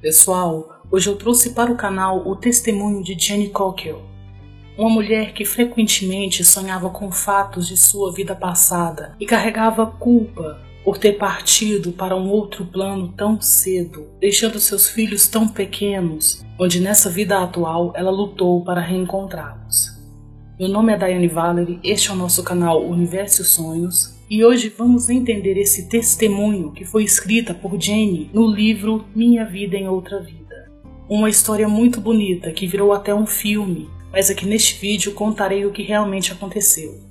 Pessoal, hoje eu trouxe para o canal o testemunho de Jenny Cockle, uma mulher que frequentemente sonhava com fatos de sua vida passada e carregava culpa por ter partido para um outro plano tão cedo, deixando seus filhos tão pequenos, onde nessa vida atual ela lutou para reencontrá-los. Meu nome é Daiane Valery, este é o nosso canal Universo Sonhos e hoje vamos entender esse testemunho que foi escrita por Jenny no livro Minha Vida em Outra Vida. Uma história muito bonita que virou até um filme, mas aqui neste vídeo contarei o que realmente aconteceu.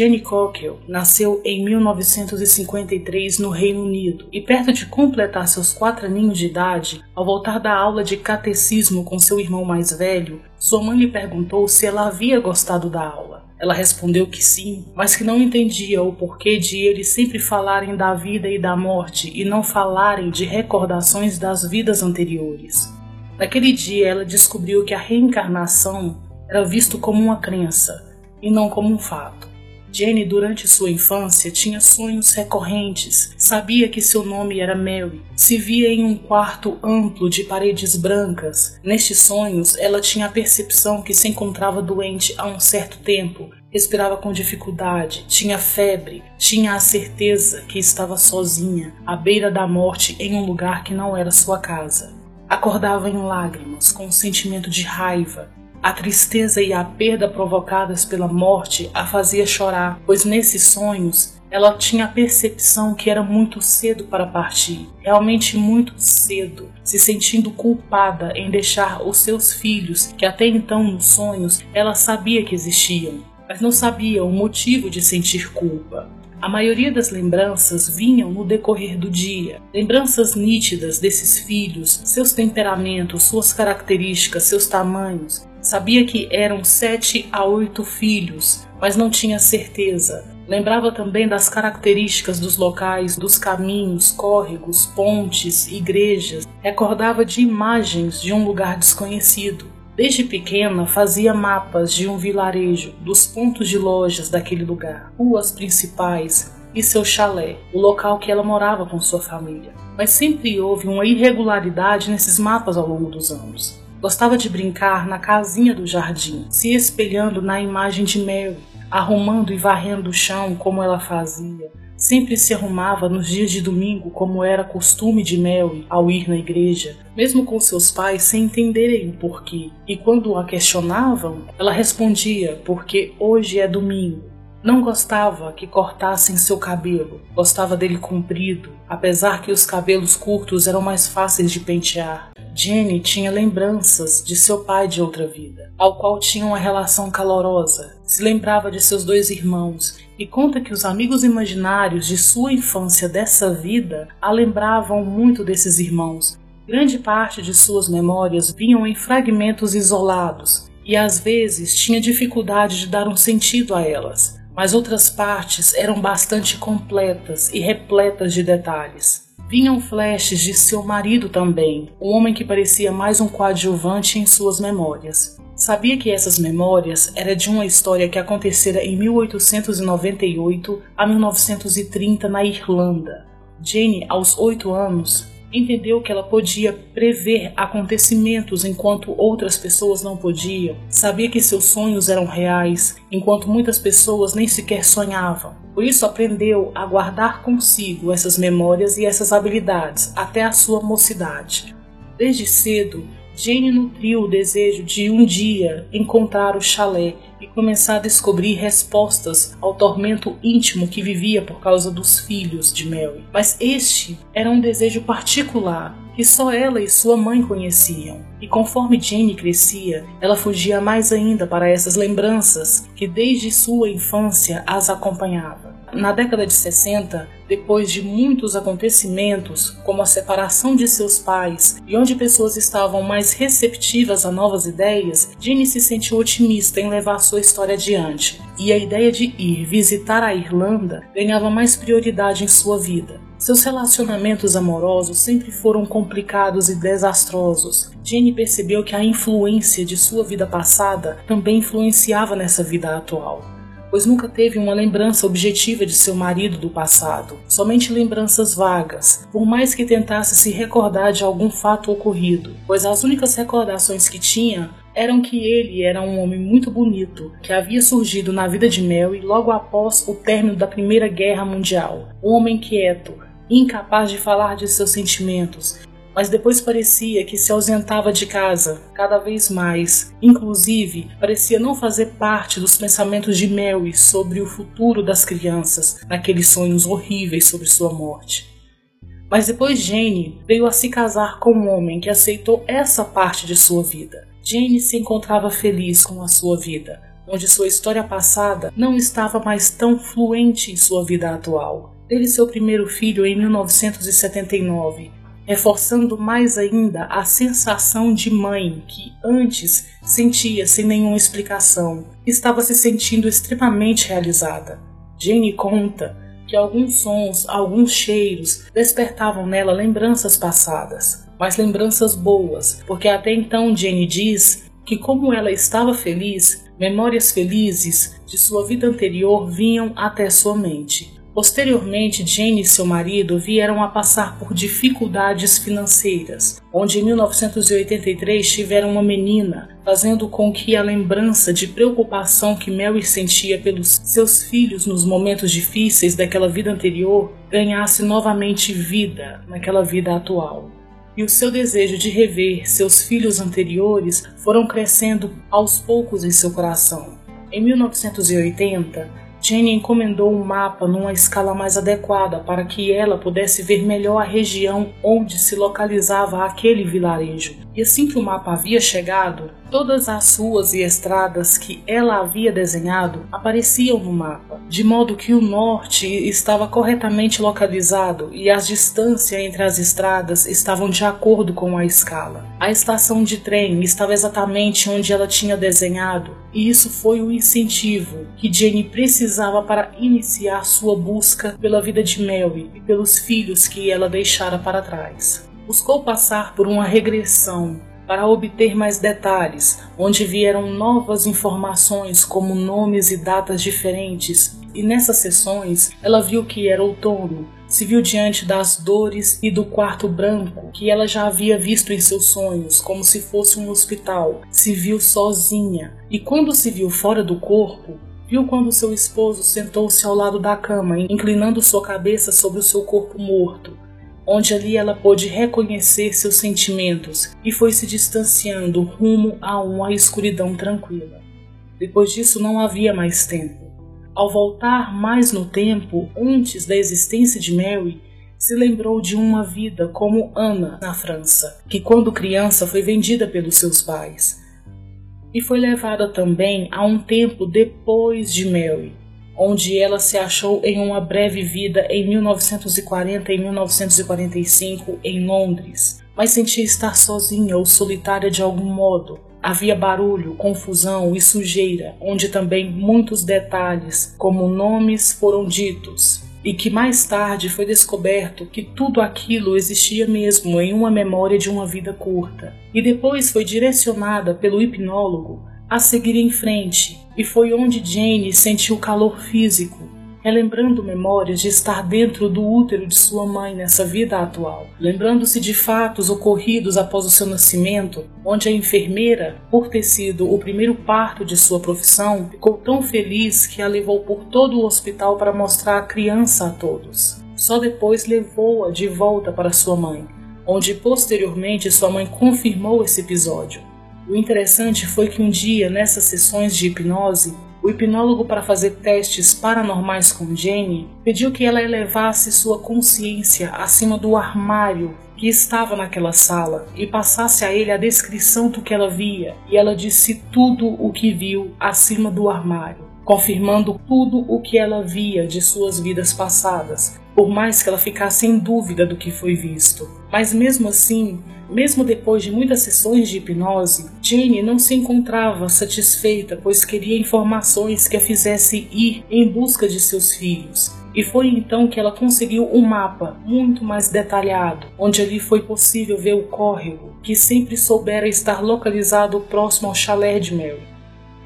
Jenny Cockle nasceu em 1953 no Reino Unido e, perto de completar seus quatro aninhos de idade, ao voltar da aula de catecismo com seu irmão mais velho, sua mãe lhe perguntou se ela havia gostado da aula. Ela respondeu que sim, mas que não entendia o porquê de eles sempre falarem da vida e da morte e não falarem de recordações das vidas anteriores. Naquele dia, ela descobriu que a reencarnação era visto como uma crença e não como um fato. Jenny, durante sua infância, tinha sonhos recorrentes. Sabia que seu nome era Mary. Se via em um quarto amplo de paredes brancas. Nestes sonhos, ela tinha a percepção que se encontrava doente há um certo tempo. Respirava com dificuldade, tinha febre, tinha a certeza que estava sozinha, à beira da morte em um lugar que não era sua casa. Acordava em lágrimas, com um sentimento de raiva, a tristeza e a perda provocadas pela morte a fazia chorar, pois nesses sonhos ela tinha a percepção que era muito cedo para partir, realmente muito cedo, se sentindo culpada em deixar os seus filhos, que até então nos sonhos ela sabia que existiam, mas não sabia o motivo de sentir culpa. A maioria das lembranças vinham no decorrer do dia, lembranças nítidas desses filhos, seus temperamentos, suas características, seus tamanhos, Sabia que eram sete a oito filhos, mas não tinha certeza. Lembrava também das características dos locais, dos caminhos, córregos, pontes, igrejas. Recordava de imagens de um lugar desconhecido. Desde pequena fazia mapas de um vilarejo, dos pontos de lojas daquele lugar, ruas principais e seu chalé, o local que ela morava com sua família. Mas sempre houve uma irregularidade nesses mapas ao longo dos anos. Gostava de brincar na casinha do jardim, se espelhando na imagem de Mary, arrumando e varrendo o chão como ela fazia. Sempre se arrumava nos dias de domingo, como era costume de Mary ao ir na igreja, mesmo com seus pais sem entenderem o porquê. E quando a questionavam, ela respondia: Porque hoje é domingo. Não gostava que cortassem seu cabelo, gostava dele comprido, apesar que os cabelos curtos eram mais fáceis de pentear. Jenny tinha lembranças de seu pai de outra vida, ao qual tinha uma relação calorosa. Se lembrava de seus dois irmãos e conta que os amigos imaginários de sua infância dessa vida a lembravam muito desses irmãos. Grande parte de suas memórias vinham em fragmentos isolados e às vezes tinha dificuldade de dar um sentido a elas, mas outras partes eram bastante completas e repletas de detalhes. Vinham flashes de seu marido também, um homem que parecia mais um coadjuvante em suas memórias. Sabia que essas memórias era de uma história que acontecera em 1898 a 1930 na Irlanda. Jane, aos oito anos, entendeu que ela podia prever acontecimentos enquanto outras pessoas não podiam. Sabia que seus sonhos eram reais, enquanto muitas pessoas nem sequer sonhavam. Por isso aprendeu a guardar consigo essas memórias e essas habilidades até a sua mocidade. Desde cedo, Jane nutriu o desejo de um dia encontrar o chalé e começar a descobrir respostas ao tormento íntimo que vivia por causa dos filhos de Mary. Mas este era um desejo particular que só ela e sua mãe conheciam. E conforme Jane crescia, ela fugia mais ainda para essas lembranças que desde sua infância as acompanhava. Na década de 60, depois de muitos acontecimentos, como a separação de seus pais e onde pessoas estavam mais receptivas a novas ideias, Jenny se sentiu otimista em levar sua história adiante, e a ideia de ir visitar a Irlanda ganhava mais prioridade em sua vida. Seus relacionamentos amorosos sempre foram complicados e desastrosos. Jane percebeu que a influência de sua vida passada também influenciava nessa vida atual pois nunca teve uma lembrança objetiva de seu marido do passado, somente lembranças vagas, por mais que tentasse se recordar de algum fato ocorrido, pois as únicas recordações que tinha eram que ele era um homem muito bonito, que havia surgido na vida de Mary logo após o término da Primeira Guerra Mundial. Um homem quieto, incapaz de falar de seus sentimentos, mas depois parecia que se ausentava de casa cada vez mais. Inclusive, parecia não fazer parte dos pensamentos de Mary sobre o futuro das crianças, naqueles sonhos horríveis sobre sua morte. Mas depois Jane veio a se casar com um homem que aceitou essa parte de sua vida. Jane se encontrava feliz com a sua vida, onde sua história passada não estava mais tão fluente em sua vida atual. Teve seu primeiro filho em 1979 reforçando mais ainda a sensação de mãe que antes sentia sem nenhuma explicação. Estava se sentindo extremamente realizada. Jane conta que alguns sons, alguns cheiros despertavam nela lembranças passadas, mas lembranças boas, porque até então Jane diz que, como ela estava feliz, memórias felizes de sua vida anterior vinham até sua mente. Posteriormente, Jane e seu marido vieram a passar por dificuldades financeiras, onde em 1983 tiveram uma menina, fazendo com que a lembrança de preocupação que Mary sentia pelos seus filhos nos momentos difíceis daquela vida anterior ganhasse novamente vida naquela vida atual. E o seu desejo de rever seus filhos anteriores foram crescendo aos poucos em seu coração. Em 1980, Jenny encomendou um mapa numa escala mais adequada para que ela pudesse ver melhor a região onde se localizava aquele vilarejo. E assim que o mapa havia chegado, Todas as ruas e estradas que ela havia desenhado apareciam no mapa, de modo que o norte estava corretamente localizado e as distâncias entre as estradas estavam de acordo com a escala. A estação de trem estava exatamente onde ela tinha desenhado, e isso foi o incentivo que Jenny precisava para iniciar sua busca pela vida de Mary e pelos filhos que ela deixara para trás. Buscou passar por uma regressão para obter mais detalhes, onde vieram novas informações como nomes e datas diferentes. E nessas sessões ela viu que era outono, se viu diante das dores e do quarto branco que ela já havia visto em seus sonhos, como se fosse um hospital. Se viu sozinha e quando se viu fora do corpo, viu quando seu esposo sentou-se ao lado da cama, inclinando sua cabeça sobre o seu corpo morto onde ali ela pôde reconhecer seus sentimentos e foi se distanciando rumo a uma escuridão tranquila. Depois disso não havia mais tempo. Ao voltar mais no tempo, antes da existência de Mary, se lembrou de uma vida como Ana na França, que quando criança foi vendida pelos seus pais. E foi levada também a um tempo depois de Mary, onde ela se achou em uma breve vida em 1940 e 1945 em Londres, mas sentia estar sozinha ou solitária de algum modo. Havia barulho, confusão e sujeira, onde também muitos detalhes, como nomes, foram ditos, e que mais tarde foi descoberto que tudo aquilo existia mesmo em uma memória de uma vida curta, e depois foi direcionada pelo hipnólogo a seguir em frente, e foi onde Jane sentiu calor físico, relembrando memórias de estar dentro do útero de sua mãe nessa vida atual, lembrando-se de fatos ocorridos após o seu nascimento, onde a enfermeira, por ter sido o primeiro parto de sua profissão, ficou tão feliz que a levou por todo o hospital para mostrar a criança a todos. Só depois levou-a de volta para sua mãe, onde posteriormente sua mãe confirmou esse episódio. O interessante foi que um dia, nessas sessões de hipnose, o hipnólogo, para fazer testes paranormais com Jane, pediu que ela elevasse sua consciência acima do armário que estava naquela sala e passasse a ele a descrição do que ela via, e ela disse tudo o que viu acima do armário, confirmando tudo o que ela via de suas vidas passadas, por mais que ela ficasse em dúvida do que foi visto. Mas mesmo assim, mesmo depois de muitas sessões de hipnose, Jane não se encontrava satisfeita, pois queria informações que a fizessem ir em busca de seus filhos. E foi então que ela conseguiu um mapa muito mais detalhado, onde ali foi possível ver o córrego, que sempre soubera estar localizado próximo ao chalé de Mary.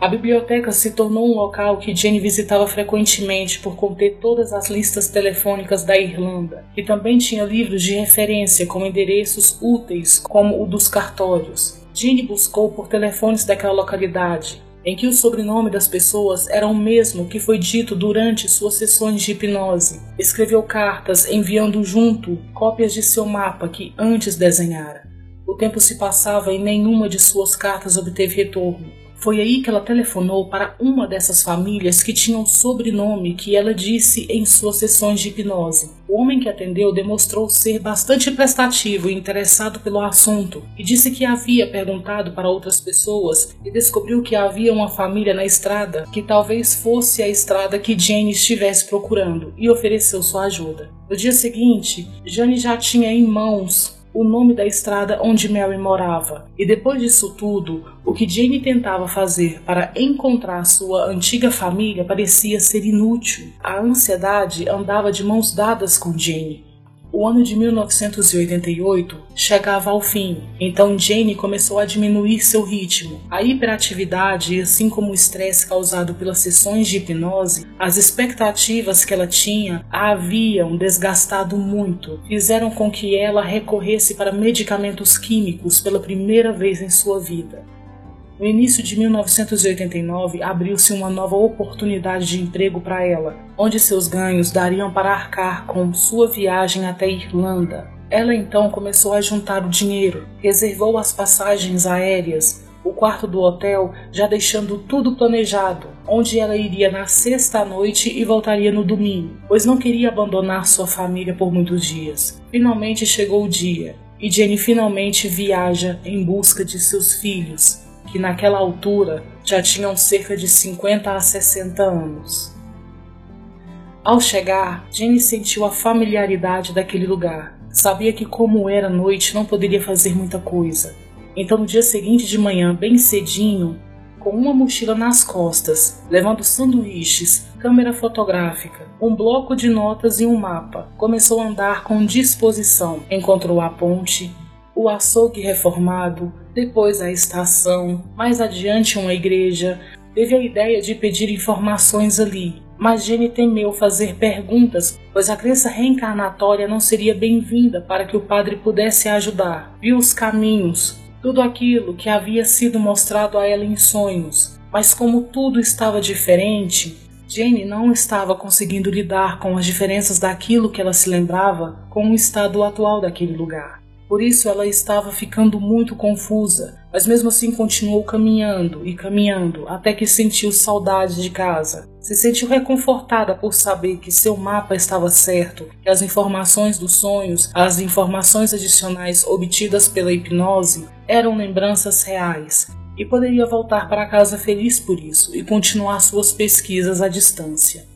A biblioteca se tornou um local que Jane visitava frequentemente por conter todas as listas telefônicas da Irlanda, e também tinha livros de referência com endereços úteis, como o dos cartórios. Jane buscou por telefones daquela localidade, em que o sobrenome das pessoas era o mesmo que foi dito durante suas sessões de hipnose. Escreveu cartas enviando junto cópias de seu mapa que antes desenhara. O tempo se passava e nenhuma de suas cartas obteve retorno. Foi aí que ela telefonou para uma dessas famílias que tinha um sobrenome que ela disse em suas sessões de hipnose. O homem que atendeu demonstrou ser bastante prestativo e interessado pelo assunto e disse que havia perguntado para outras pessoas e descobriu que havia uma família na estrada que talvez fosse a estrada que Jane estivesse procurando e ofereceu sua ajuda. No dia seguinte, Jane já tinha em mãos o nome da estrada onde Mary morava. E depois disso tudo, o que Jane tentava fazer para encontrar sua antiga família parecia ser inútil. A ansiedade andava de mãos dadas com Jane. O ano de 1988 chegava ao fim, então Jane começou a diminuir seu ritmo. A hiperatividade, assim como o estresse causado pelas sessões de hipnose, as expectativas que ela tinha a haviam desgastado muito, fizeram com que ela recorresse para medicamentos químicos pela primeira vez em sua vida. No início de 1989, abriu-se uma nova oportunidade de emprego para ela, onde seus ganhos dariam para arcar com sua viagem até Irlanda. Ela então começou a juntar o dinheiro, reservou as passagens aéreas, o quarto do hotel, já deixando tudo planejado, onde ela iria na sexta noite e voltaria no domingo, pois não queria abandonar sua família por muitos dias. Finalmente chegou o dia, e Jenny finalmente viaja em busca de seus filhos, que naquela altura já tinham cerca de 50 a 60 anos. Ao chegar, Jenny sentiu a familiaridade daquele lugar. Sabia que, como era noite, não poderia fazer muita coisa. Então, no dia seguinte de manhã, bem cedinho, com uma mochila nas costas, levando sanduíches, câmera fotográfica, um bloco de notas e um mapa, começou a andar com disposição. Encontrou a ponte, o açougue reformado, depois a estação, mais adiante uma igreja. Teve a ideia de pedir informações ali, mas Jenny temeu fazer perguntas, pois a crença reencarnatória não seria bem-vinda para que o padre pudesse ajudar. Viu os caminhos, tudo aquilo que havia sido mostrado a ela em sonhos, mas como tudo estava diferente, Jenny não estava conseguindo lidar com as diferenças daquilo que ela se lembrava com o estado atual daquele lugar. Por isso ela estava ficando muito confusa, mas mesmo assim continuou caminhando e caminhando até que sentiu saudade de casa. Se sentiu reconfortada por saber que seu mapa estava certo, que as informações dos sonhos, as informações adicionais obtidas pela hipnose, eram lembranças reais, e poderia voltar para casa feliz por isso e continuar suas pesquisas à distância.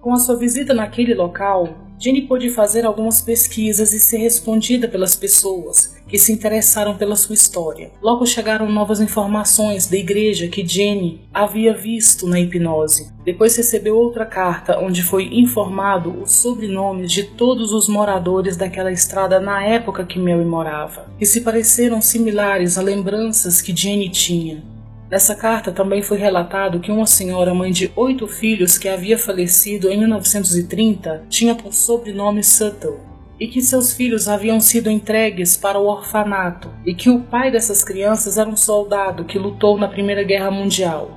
Com a sua visita naquele local, Jenny pôde fazer algumas pesquisas e ser respondida pelas pessoas que se interessaram pela sua história. Logo chegaram novas informações da igreja que Jenny havia visto na hipnose. Depois recebeu outra carta onde foi informado os sobrenomes de todos os moradores daquela estrada na época que Mary morava, que se pareceram similares a lembranças que Jenny tinha. Nessa carta também foi relatado que uma senhora mãe de oito filhos que havia falecido em 1930 tinha por sobrenome Suttle e que seus filhos haviam sido entregues para o orfanato e que o pai dessas crianças era um soldado que lutou na Primeira Guerra Mundial.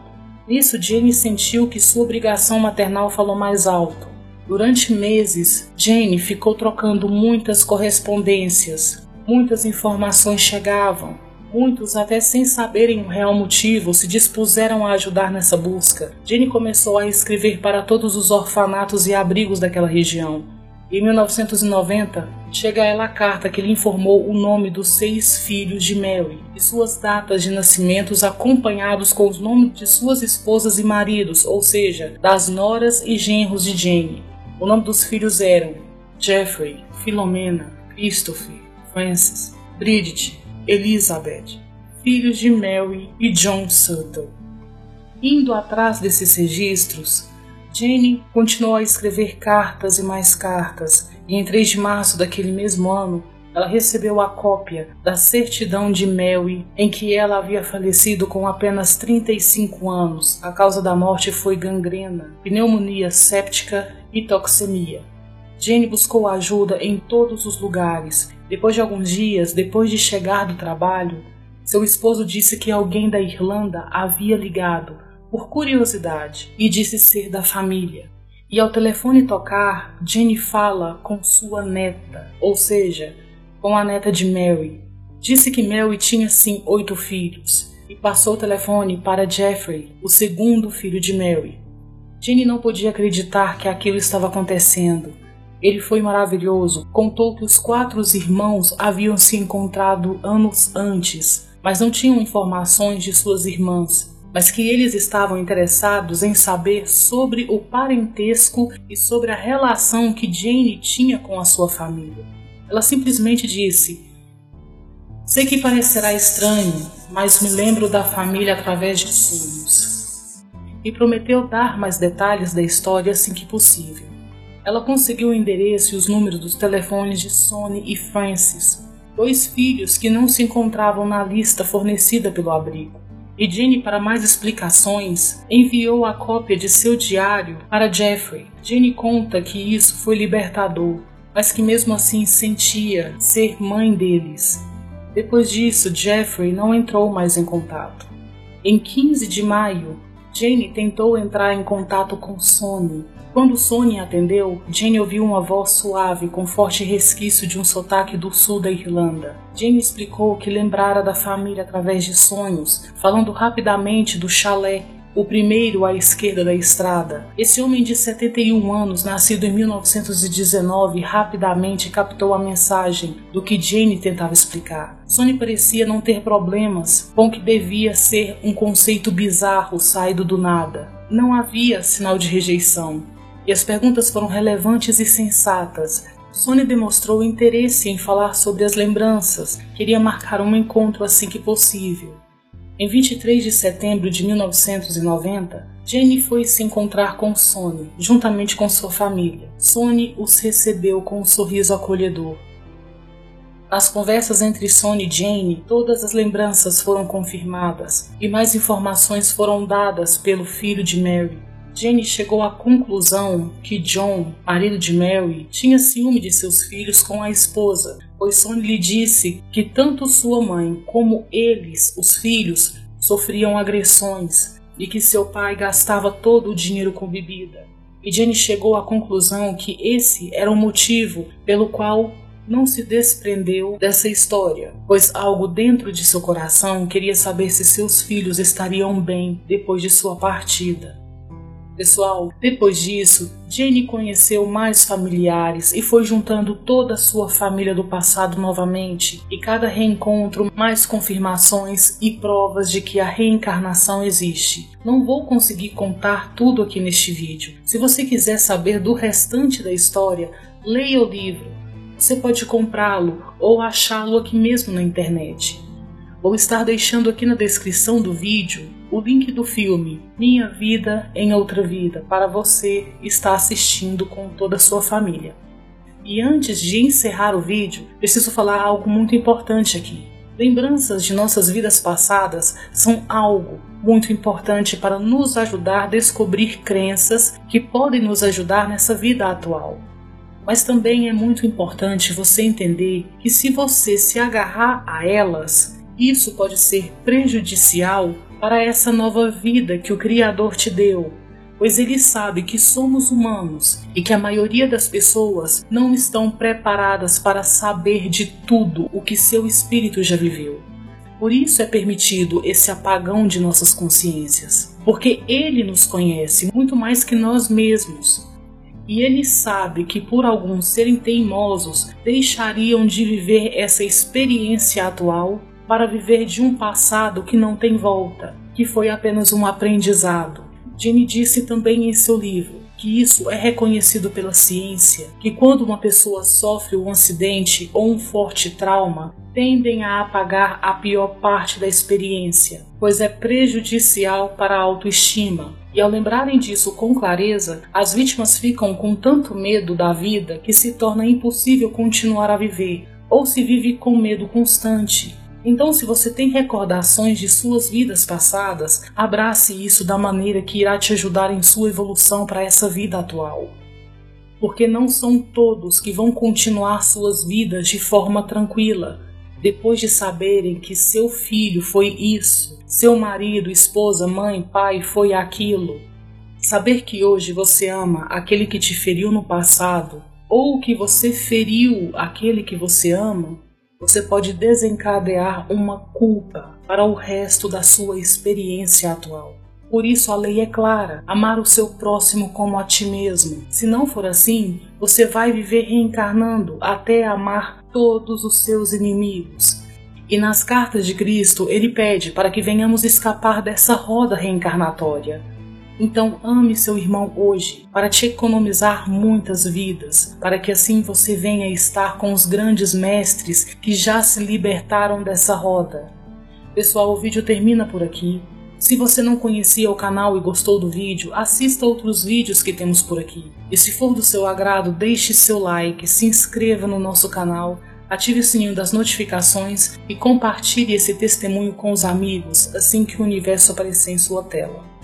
Nisso, Jane sentiu que sua obrigação maternal falou mais alto. Durante meses, Jane ficou trocando muitas correspondências. Muitas informações chegavam, Muitos, até sem saberem o real motivo, se dispuseram a ajudar nessa busca. Jenny começou a escrever para todos os orfanatos e abrigos daquela região. Em 1990, chega a ela a carta que lhe informou o nome dos seis filhos de Mary e suas datas de nascimentos acompanhados com os nomes de suas esposas e maridos, ou seja, das noras e genros de Jane. O nome dos filhos eram Jeffrey, Filomena, Christopher, Francis, Bridget, Elizabeth, filhos de Mary e John Sutton. Indo atrás desses registros, Jane continuou a escrever cartas e mais cartas, e em 3 de março daquele mesmo ano, ela recebeu a cópia da certidão de Mary em que ela havia falecido com apenas 35 anos. A causa da morte foi gangrena, pneumonia séptica e toxemia. Jane buscou ajuda em todos os lugares. Depois de alguns dias, depois de chegar do trabalho, seu esposo disse que alguém da Irlanda havia ligado, por curiosidade, e disse ser da família. E ao telefone tocar, Jane fala com sua neta, ou seja, com a neta de Mary. Disse que Mary tinha sim oito filhos e passou o telefone para Jeffrey, o segundo filho de Mary. Jane não podia acreditar que aquilo estava acontecendo. Ele foi maravilhoso, contou que os quatro irmãos haviam se encontrado anos antes, mas não tinham informações de suas irmãs, mas que eles estavam interessados em saber sobre o parentesco e sobre a relação que Jane tinha com a sua família. Ela simplesmente disse: Sei que parecerá estranho, mas me lembro da família através de sonhos. E prometeu dar mais detalhes da história assim que possível. Ela conseguiu o endereço e os números dos telefones de Sonny e Francis, dois filhos que não se encontravam na lista fornecida pelo abrigo. E Jenny, para mais explicações, enviou a cópia de seu diário para Jeffrey. Jenny conta que isso foi libertador, mas que mesmo assim sentia ser mãe deles. Depois disso, Jeffrey não entrou mais em contato. Em 15 de maio, Jane tentou entrar em contato com Sonny. Quando Sonny atendeu, Jane ouviu uma voz suave com forte resquício de um sotaque do sul da Irlanda. Jane explicou que lembrara da família através de sonhos, falando rapidamente do chalé o primeiro à esquerda da estrada. Esse homem de 71 anos, nascido em 1919, rapidamente captou a mensagem do que Jane tentava explicar. Sony parecia não ter problemas com o que devia ser um conceito bizarro saído do nada. Não havia sinal de rejeição. E as perguntas foram relevantes e sensatas, Sony demonstrou interesse em falar sobre as lembranças, queria marcar um encontro assim que possível. Em 23 de setembro de 1990, Jenny foi se encontrar com Sony, juntamente com sua família. Sony os recebeu com um sorriso acolhedor. Nas conversas entre Sony e Jane, todas as lembranças foram confirmadas e mais informações foram dadas pelo filho de Mary. Jane chegou à conclusão que John, marido de Mary, tinha ciúme de seus filhos com a esposa pois Sony lhe disse que tanto sua mãe como eles, os filhos, sofriam agressões e que seu pai gastava todo o dinheiro com bebida. E Jenny chegou à conclusão que esse era o motivo pelo qual não se desprendeu dessa história, pois algo dentro de seu coração queria saber se seus filhos estariam bem depois de sua partida. Pessoal, depois disso, Jenny conheceu mais familiares e foi juntando toda a sua família do passado novamente, e cada reencontro mais confirmações e provas de que a reencarnação existe. Não vou conseguir contar tudo aqui neste vídeo. Se você quiser saber do restante da história, leia o livro. Você pode comprá-lo ou achá-lo aqui mesmo na internet. Vou estar deixando aqui na descrição do vídeo o link do filme Minha Vida em Outra Vida para você estar assistindo com toda a sua família. E antes de encerrar o vídeo, preciso falar algo muito importante aqui. Lembranças de nossas vidas passadas são algo muito importante para nos ajudar a descobrir crenças que podem nos ajudar nessa vida atual. Mas também é muito importante você entender que se você se agarrar a elas, isso pode ser prejudicial para essa nova vida que o Criador te deu, pois ele sabe que somos humanos e que a maioria das pessoas não estão preparadas para saber de tudo o que seu espírito já viveu. Por isso é permitido esse apagão de nossas consciências, porque ele nos conhece muito mais que nós mesmos. E ele sabe que por alguns serem teimosos deixariam de viver essa experiência atual para viver de um passado que não tem volta, que foi apenas um aprendizado. Jenny disse também em seu livro que isso é reconhecido pela ciência, que quando uma pessoa sofre um acidente ou um forte trauma, tendem a apagar a pior parte da experiência, pois é prejudicial para a autoestima. E ao lembrarem disso com clareza, as vítimas ficam com tanto medo da vida que se torna impossível continuar a viver, ou se vive com medo constante. Então, se você tem recordações de suas vidas passadas, abrace isso da maneira que irá te ajudar em sua evolução para essa vida atual. Porque não são todos que vão continuar suas vidas de forma tranquila, depois de saberem que seu filho foi isso, seu marido, esposa, mãe, pai foi aquilo. Saber que hoje você ama aquele que te feriu no passado, ou que você feriu aquele que você ama, você pode desencadear uma culpa para o resto da sua experiência atual. Por isso a lei é clara: amar o seu próximo como a ti mesmo. Se não for assim, você vai viver reencarnando até amar todos os seus inimigos. E nas cartas de Cristo, ele pede para que venhamos escapar dessa roda reencarnatória. Então ame seu irmão hoje, para te economizar muitas vidas, para que assim você venha estar com os grandes mestres que já se libertaram dessa roda. Pessoal, o vídeo termina por aqui. Se você não conhecia o canal e gostou do vídeo, assista outros vídeos que temos por aqui. E se for do seu agrado, deixe seu like, se inscreva no nosso canal, ative o sininho das notificações e compartilhe esse testemunho com os amigos assim que o universo aparecer em sua tela.